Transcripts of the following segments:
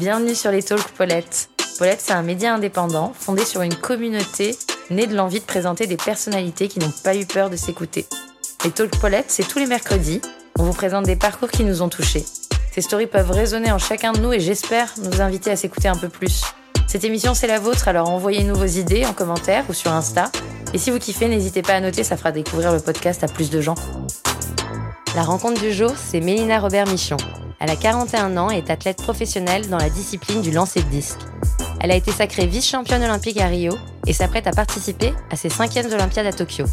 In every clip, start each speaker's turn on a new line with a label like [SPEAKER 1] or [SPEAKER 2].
[SPEAKER 1] Bienvenue sur les Talks Paulette. Paulette, c'est un média indépendant fondé sur une communauté née de l'envie de présenter des personnalités qui n'ont pas eu peur de s'écouter. Les Talks Paulette, c'est tous les mercredis. On vous présente des parcours qui nous ont touchés. Ces stories peuvent résonner en chacun de nous et j'espère nous inviter à s'écouter un peu plus. Cette émission, c'est la vôtre, alors envoyez-nous vos idées en commentaire ou sur Insta. Et si vous kiffez, n'hésitez pas à noter, ça fera découvrir le podcast à plus de gens. La rencontre du jour, c'est Mélina Robert-Michon. Elle a 41 ans et est athlète professionnelle dans la discipline du lancer de disque. Elle a été sacrée vice-championne olympique à Rio et s'apprête à participer à ses cinquièmes Olympiades à Tokyo.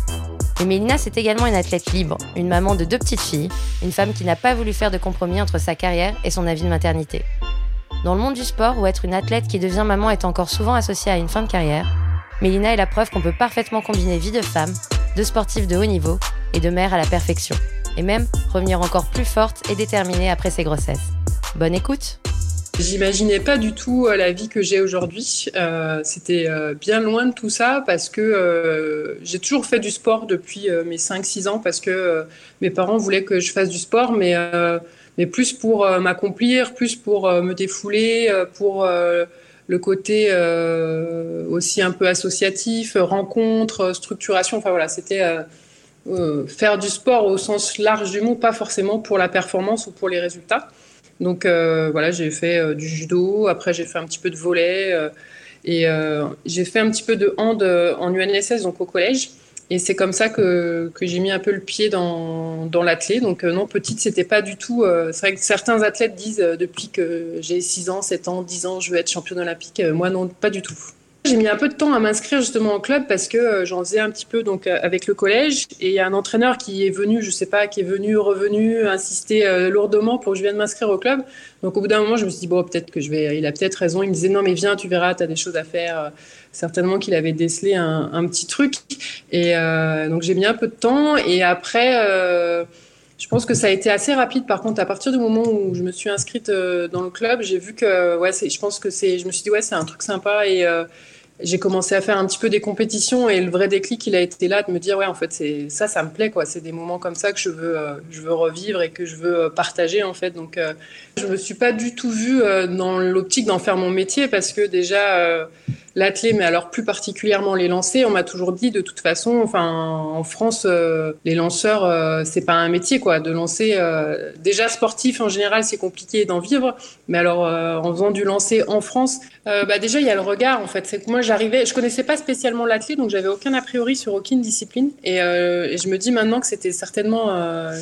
[SPEAKER 1] Et Mélina, c'est également une athlète libre, une maman de deux petites filles, une femme qui n'a pas voulu faire de compromis entre sa carrière et son avis de maternité. Dans le monde du sport, où être une athlète qui devient maman est encore souvent associée à une fin de carrière, Mélina est la preuve qu'on peut parfaitement combiner vie de femme, de sportive de haut niveau et de mère à la perfection et même revenir encore plus forte et déterminée après ses grossesses. Bonne écoute
[SPEAKER 2] J'imaginais pas du tout euh, la vie que j'ai aujourd'hui. Euh, C'était euh, bien loin de tout ça parce que j'ai toujours fait du sport depuis mes 5-6 ans parce que mes parents voulaient que je fasse du sport, mais, mais plus pour m'accomplir, plus pour me défouler, pour le côté aussi un peu associatif, rencontre, structuration. Enfin voilà, c'était euh, faire du sport au sens large du mot, pas forcément pour la performance ou pour les résultats. Donc euh, voilà, j'ai fait euh, du judo, après j'ai fait un petit peu de volet et j'ai fait un petit peu de hand en UNSS, donc au collège. Et c'est comme ça que, que j'ai mis un peu le pied dans, dans l'athlète. Donc non, petite, c'était pas du tout... c'est vrai que certains athlètes disent depuis que j'ai 6 ans, 7 ans, 10 ans, je veux être championne olympique. moi non, pas du tout. J'ai mis un peu de temps à m'inscrire justement au club parce que euh, j'en faisais un petit peu donc euh, avec le collège et il y a un entraîneur qui est venu, je sais pas, qui est venu, revenu, insister euh, lourdement pour que je vienne m'inscrire au club. Donc au bout d'un moment, je me suis dit bon, peut-être que je vais, il a peut-être raison. Il me disait non mais viens, tu verras, tu as des choses à faire. Certainement qu'il avait décelé un, un, petit truc et donc j'ai mis un peu de temps et après. Je pense que ça a été assez rapide. Par contre, à partir du moment où je me suis inscrite dans le club, j'ai vu que, ouais, je pense que c'est, je me suis dit, ouais, c'est un truc sympa et, j'ai commencé à faire un petit peu des compétitions et le vrai déclic, il a été là de me dire ouais en fait c'est ça, ça me plaît quoi. C'est des moments comme ça que je veux, euh, je veux revivre et que je veux euh, partager en fait. Donc euh, je me suis pas du tout vue dans l'optique d'en faire mon métier parce que déjà l'athlé, mais alors plus particulièrement les lancers, on m'a toujours dit de toute façon, enfin en France, les lanceurs, c'est pas un métier quoi, de lancer. Déjà sportif en général, c'est compliqué d'en vivre, mais alors en faisant du lancer en France, bah déjà il y a le regard en fait. C'est que moi j'arrivais, je connaissais pas spécialement l'athlète, donc j'avais aucun a priori sur aucune discipline, et, et je me dis maintenant que c'était certainement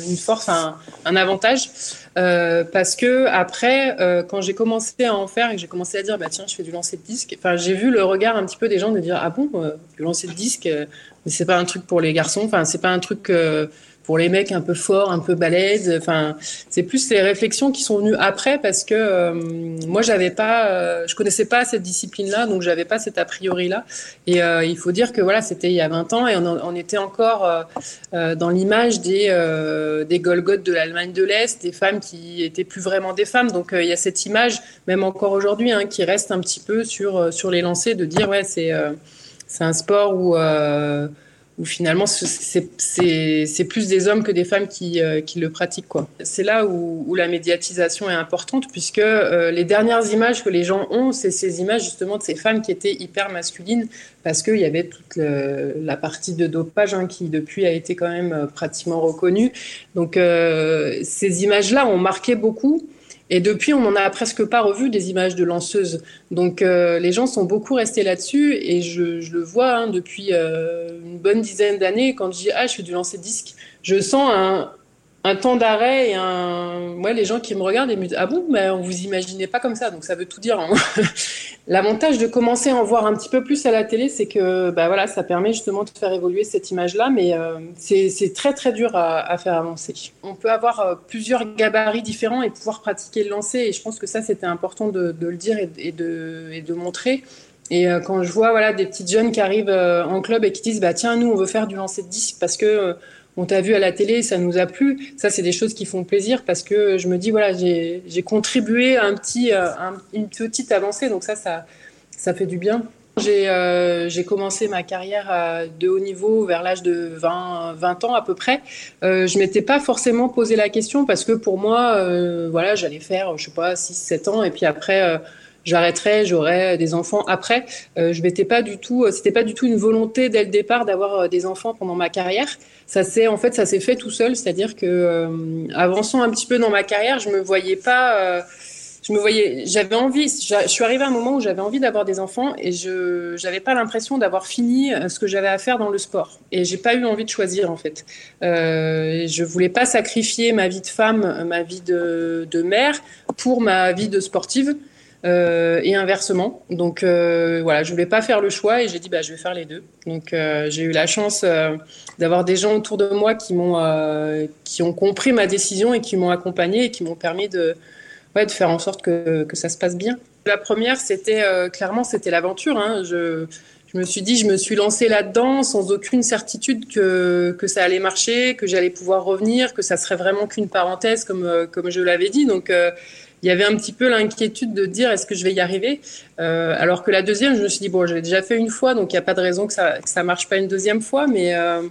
[SPEAKER 2] une force, un, avantage. Euh, parce que après, euh, quand j'ai commencé à en faire et que j'ai commencé à dire, bah tiens, je fais du lancer de disque, enfin, j'ai vu le regard un petit peu des gens de dire, ah bon, euh, du lancer de disque, mais c'est pas un truc pour les garçons, enfin, c'est pas un truc pour les mecs un peu forts, un peu balèzes. Enfin, c'est plus les réflexions qui sont venues après parce que euh, moi, j'avais pas, euh, je connaissais pas cette discipline-là, donc j'avais pas cet a priori-là. Et euh, il faut dire que voilà, c'était il y a 20 ans et on, était encore dans l'image des des de l'Allemagne de l'Est, des femmes qui étaient plus vraiment des femmes. Donc il y a cette image, même encore aujourd'hui, hein, qui reste un petit peu sur sur les lancers, de dire ouais, c'est c'est un sport où où finalement c'est plus des hommes que des femmes qui, euh, qui le pratiquent. quoi. C'est là où, où, la médiatisation est importante, puisque euh, les dernières images que les gens ont, c'est ces images justement de ces femmes qui étaient hyper masculines, parce qu'il y avait toute le, la partie de dopage hein, qui depuis a été quand même euh, pratiquement reconnue. Donc ces images-là ont marqué beaucoup. Et depuis, on n'en a presque pas revu des images de lanceuses. Donc euh, les gens sont beaucoup restés là-dessus et je, je, le vois hein, depuis euh, une bonne dizaine d'années. Quand je dis ah je fais du lancer disque, je sens un, un temps d'arrêt et un ouais, les gens qui me regardent et me disent ah bon mais on vous imaginez pas comme ça donc ça veut tout dire. Hein. L'avantage de commencer à en voir un petit peu plus à la télé, c'est que bah voilà, ça permet justement de faire évoluer cette image-là, mais euh, c'est très très dur à, faire avancer. On peut avoir euh, plusieurs gabarits différents et pouvoir pratiquer le lancer, et je pense que ça c'était important de, le dire et, de, montrer. Et euh, quand je vois voilà des petites jeunes qui arrivent en club et qui disent bah tiens nous on veut faire du lancer de disque parce que on t'a vu à la télé, ça nous a plu. Ça, c'est des choses qui font plaisir parce que je me dis, voilà, j'ai contribué à un petit, un, une petite avancée. Donc ça, ça, ça fait du bien. J'ai euh, commencé ma carrière de haut niveau vers l'âge de 20, 20 ans à peu près. Euh, je m'étais pas forcément posé la question parce que pour moi, euh, voilà, j'allais faire, je sais pas, 6, 7 ans et puis après, euh, j'arrêterais, j'aurais des enfants après. Euh, je m'étais pas du tout, c'était pas du tout une volonté dès le départ d'avoir des enfants pendant ma carrière. Ça s'est, en fait, ça s'est fait tout seul, c'est-à-dire que avançant un petit peu dans ma carrière, je me voyais pas je me voyais, j'avais envie, je suis arrivée à un moment où j'avais envie d'avoir des enfants et je n'avais pas l'impression d'avoir fini euh, ce que j'avais à faire dans le sport. Et j'ai pas eu envie de choisir en fait. Euh, je voulais pas sacrifier ma vie de femme, ma vie de mère pour ma vie de sportive. Euh, et inversement. Donc euh, voilà, je voulais pas faire le choix et j'ai dit bah je vais faire les deux. Donc euh, j'ai eu la chance d'avoir des gens autour de moi qui m'ont qui ont compris ma décision et qui m'ont accompagné et qui m'ont permis de de faire en sorte que, que, ça se passe bien. La première, c'était clairement, c'était l'aventure. Hein. Je, je, me suis dit, je me suis lancée là-dedans sans aucune certitude que, que ça allait marcher, que j'allais pouvoir revenir, que ça serait vraiment qu'une parenthèse, comme, comme je l'avais dit. Donc, il y avait un petit peu l'inquiétude de dire est-ce que je vais y arriver? Euh, Alors que la deuxième, je me suis dit, bon, j'ai déjà fait une fois, donc il n'y a pas de raison que ça ne marche pas une deuxième fois. Mais euh,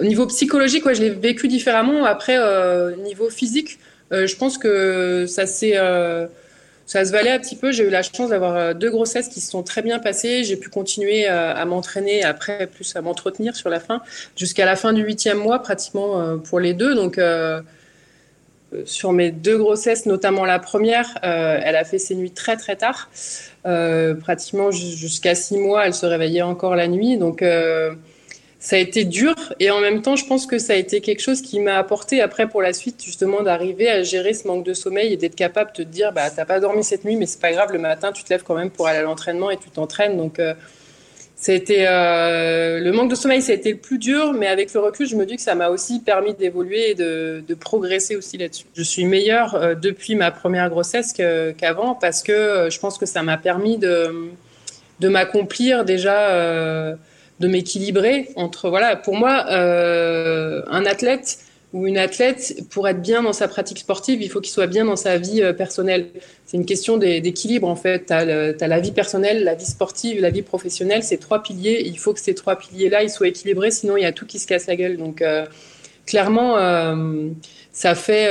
[SPEAKER 2] au niveau psychologique, je l'ai vécu différemment. Après, euh, niveau physique, euh, je pense que ça euh, ça se valait un petit peu. J'ai eu la chance d'avoir euh, deux grossesses qui se sont très bien passées. J'ai pu continuer à, m'entraîner, après plus à m'entretenir sur la fin, jusqu'à la fin du huitième mois pratiquement pour les deux. Donc sur mes deux grossesses, notamment la première, elle a fait ses nuits très très tard, pratiquement jusqu'à six mois. Elle se réveillait encore la nuit, donc ça a été dur. Et en même temps, je pense que ça a été quelque chose qui m'a apporté après pour la suite justement d'arriver à gérer ce manque de sommeil et d'être capable de te dire bah t'as pas dormi cette nuit mais c'est pas grave le matin tu te lèves quand même pour aller à l'entraînement et tu t'entraînes. Donc été euh, le manque de sommeil ça a été le plus dur mais avec le recul je me dis que ça m'a aussi permis d'évoluer et de, de, progresser aussi là-dessus. Je suis meilleure euh, depuis ma première grossesse qu'avant parce que euh, je pense que ça m'a permis de de m'accomplir déjà euh, de m'équilibrer entre voilà pour moi euh, un athlète ou une athlète pour être bien dans sa pratique sportive il faut qu'il soit bien dans sa vie euh, personnelle. C'est une question d'équilibre en fait. Tu as, la vie personnelle la vie sportive la vie professionnelle c'est trois piliers. Il faut que ces trois piliers là ils soient équilibrés sinon il y a tout qui se casse la gueule. Donc euh, clairement euh, ça fait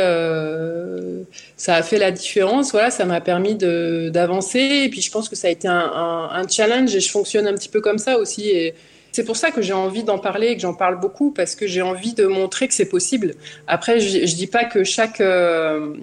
[SPEAKER 2] ça a fait la différence. Voilà ça m'a permis d'avancer. Et puis je pense que ça a été un, challenge et je fonctionne un petit peu comme ça aussi c'est pour ça que j'ai envie d'en parler et que j'en parle beaucoup parce que j'ai envie de montrer que c'est possible. Après, je, je dis pas que chaque euh,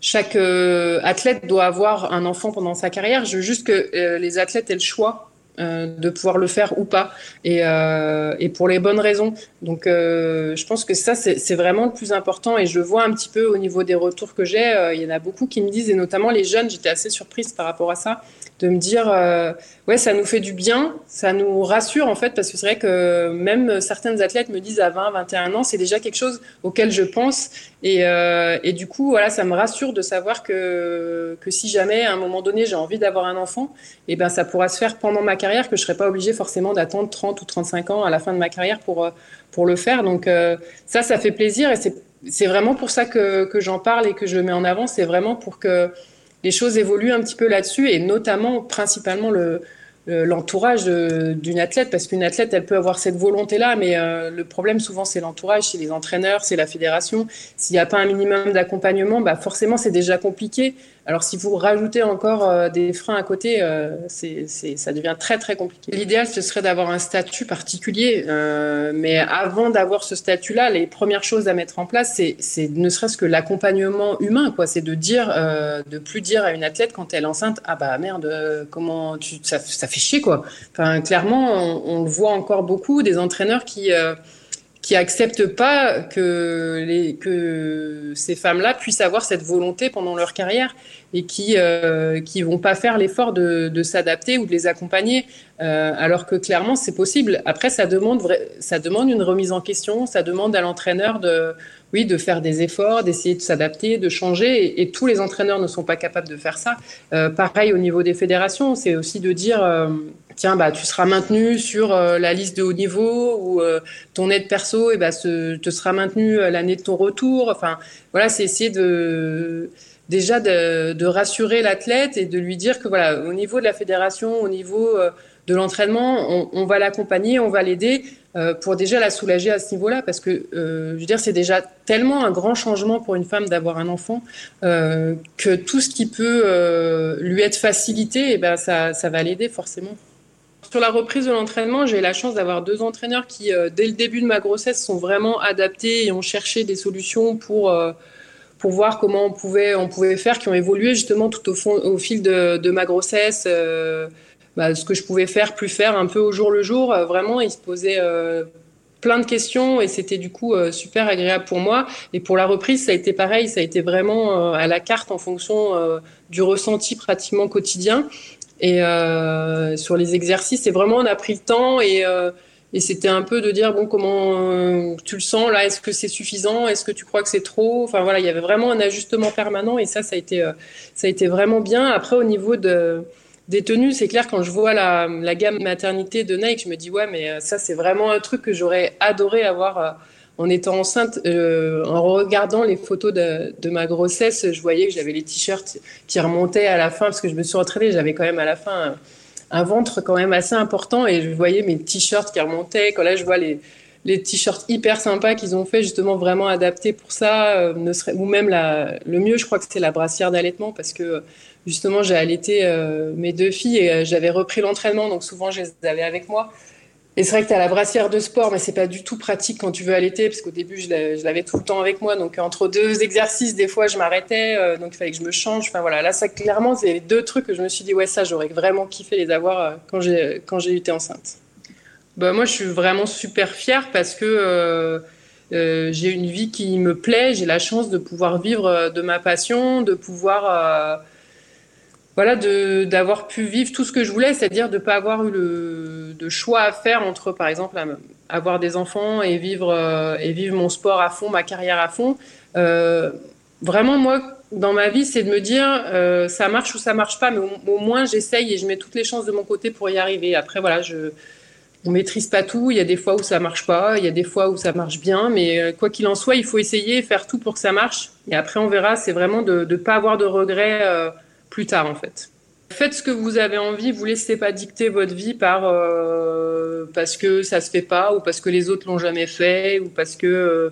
[SPEAKER 2] chaque euh, athlète doit avoir un enfant pendant sa carrière. Je veux juste que euh, les athlètes aient le choix de pouvoir le faire ou pas et, euh, pour les bonnes raisons. Donc, euh, je pense que ça c'est vraiment le plus important et je le vois un petit peu au niveau des retours que j'ai. il y en a beaucoup qui me disent et notamment les jeunes. J'étais assez surprise par rapport à ça de me dire euh, ouais ça nous fait du bien, ça nous rassure en fait parce que c'est vrai que même certaines athlètes me disent à 20, 21 ans c'est déjà quelque chose auquel je pense et, euh, et du coup voilà ça me rassure de savoir que que si jamais à un moment donné j'ai envie d'avoir un enfant et eh ben ça pourra se faire pendant ma carrière que je serai pas obligée forcément d'attendre 30 ou 35 ans à la fin de ma carrière pour pour le faire. Donc euh, ça ça fait plaisir et c'est c'est vraiment pour ça que, que j'en parle et que je le mets en avant. C'est vraiment pour que les choses évoluent un petit peu là-dessus et notamment principalement le l'entourage d'une athlète parce qu'une athlète elle peut avoir cette volonté là mais euh, le problème souvent c'est l'entourage c'est les entraîneurs c'est la fédération. S'il n'y a pas un minimum d'accompagnement bah forcément c'est déjà compliqué alors si vous rajoutez encore euh, des freins à côté, euh, c'est, ça devient très très compliqué. L'idéal ce serait d'avoir un statut particulier, euh, mais avant d'avoir ce statut-là, les premières choses à mettre en place, c'est, ne serait-ce que l'accompagnement humain. C'est de dire, de plus dire à une athlète quand elle est enceinte, ah bah merde, comment ça, fait chier quoi. Enfin clairement, on, le voit encore beaucoup des entraîneurs qui qui acceptent pas que, ces femmes-là puissent avoir cette volonté pendant leur carrière et qui euh, qui vont pas faire l'effort de, s'adapter ou de les accompagner euh, alors que clairement c'est possible. Après ça demande ça demande une remise en question ça demande à l'entraîneur de oui de faire des efforts d'essayer de s'adapter de changer et, et, tous les entraîneurs ne sont pas capables de faire ça. Euh, pareil au niveau des fédérations c'est aussi de dire euh, tiens bah tu seras maintenu sur euh, la liste de haut niveau ou euh, ton aide perso et bah, te sera maintenu l'année de ton retour enfin voilà c'est essayer de déjà de, rassurer l'athlète et de lui dire que voilà, au niveau de la fédération, au niveau euh, de l'entraînement, on, va l'accompagner, on va l'aider euh, pour déjà la soulager à ce niveau-là, parce que euh, je veux dire, c'est déjà tellement un grand changement pour une femme d'avoir un enfant que tout ce qui peut lui être facilité, eh ben ça, ça va l'aider forcément. Sur la reprise de l'entraînement, j'ai la chance d'avoir deux entraîneurs qui, dès le début de ma grossesse, sont vraiment adaptés et ont cherché des solutions pour pour voir comment on pouvait, on pouvait faire, qui ont évolué justement tout au, fond, au fil de, ma grossesse, euh, bah, ce que je pouvais faire, plus faire, un peu au jour le jour. Euh, vraiment, ils se posaient euh, plein de questions et c'était du coup super agréable pour moi. Et pour la reprise, ça a été pareil, ça a été vraiment à la carte en fonction du ressenti pratiquement quotidien. Et sur les exercices, c'est vraiment on a pris le temps et et c'était un peu de dire bon comment euh, tu le sens là est-ce que c'est suffisant? Est-ce que tu crois que c'est trop? Enfin voilà il y avait vraiment un ajustement permanent et ça ça a été euh, ça a été vraiment bien. Après au niveau de des tenues c'est clair quand je vois la, gamme maternité de Nike je me dis ouais mais euh, ça c'est vraiment un truc que j'aurais adoré avoir en étant enceinte en regardant les photos de, ma grossesse je voyais que j'avais les t-shirts qui remontaient à la fin parce que je me suis entraînée j'avais quand même à la fin un ventre quand même assez important et je voyais mes t-shirts qui remontaient. Quand là, je vois les, t-shirts hyper sympas qu'ils ont fait, justement vraiment adaptés pour ça, euh, ou même le mieux, je crois que c'est la brassière d'allaitement parce que justement, j'ai allaité euh, mes deux filles et euh, j'avais repris l'entraînement, donc souvent, je les avais avec moi. Et c'est vrai que tu as la brassière de sport, mais c'est pas du tout pratique quand tu veux allaiter, parce qu'au début, je l'avais tout le temps avec moi. Donc, entre deux exercices, des fois, je m'arrêtais, euh, donc il fallait que je me change. Enfin, voilà, là, ça, clairement, c'est deux trucs que je me suis dit, ouais, ça, j'aurais vraiment kiffé les avoir euh, quand j'ai quand j'ai été enceinte. Bah, moi, je suis vraiment super fière parce que euh, j'ai une vie qui me plaît, j'ai la chance de pouvoir vivre de ma passion, de pouvoir voilà, d'avoir pu vivre tout ce que je voulais, c'est-à-dire de ne pas avoir eu le de choix à faire entre, par exemple, avoir des enfants et vivre, euh, et vivre mon sport à fond, ma carrière à fond. Euh, vraiment, moi, dans ma vie, c'est de me dire, euh, ça marche ou ça marche pas, mais au, moins j'essaye et je mets toutes les chances de mon côté pour y arriver. Après, voilà, je ne maîtrise pas tout. Il y a des fois où ça marche pas, il y a des fois où ça marche bien, mais quoi qu'il en soit, il faut essayer, faire tout pour que ça marche. Et après, on verra. C'est vraiment de ne pas avoir de regrets plus tard en fait. Faites ce que vous avez envie, vous laissez pas dicter votre vie par euh, parce que ça se fait pas ou parce que les autres l'ont jamais fait ou parce que euh,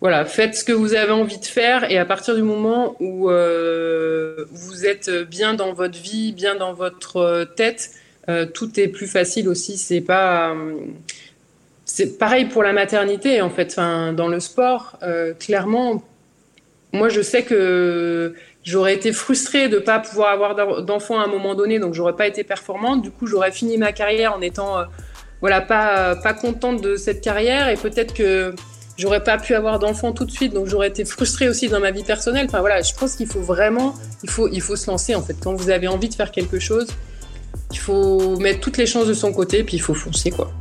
[SPEAKER 2] voilà, faites ce que vous avez envie de faire et à partir du moment où euh, vous êtes bien dans votre vie, bien dans votre tête, tout est plus facile aussi. C'est pas c'est pareil pour la maternité en fait. Dans le sport, clairement, moi je sais que J'aurais été frustrée de ne pas pouvoir avoir d'enfants à un moment donné, donc j'aurais pas été performante. Du coup, j'aurais fini ma carrière en étant, euh, voilà, pas pas contente de cette carrière et peut-être que j'aurais pas pu avoir d'enfants tout de suite, donc j'aurais été frustrée aussi dans ma vie personnelle. Enfin voilà, je pense qu'il faut vraiment, il faut il faut se lancer en fait. Quand vous avez envie de faire quelque chose, il faut mettre toutes les chances de son côté, puis il faut foncer quoi.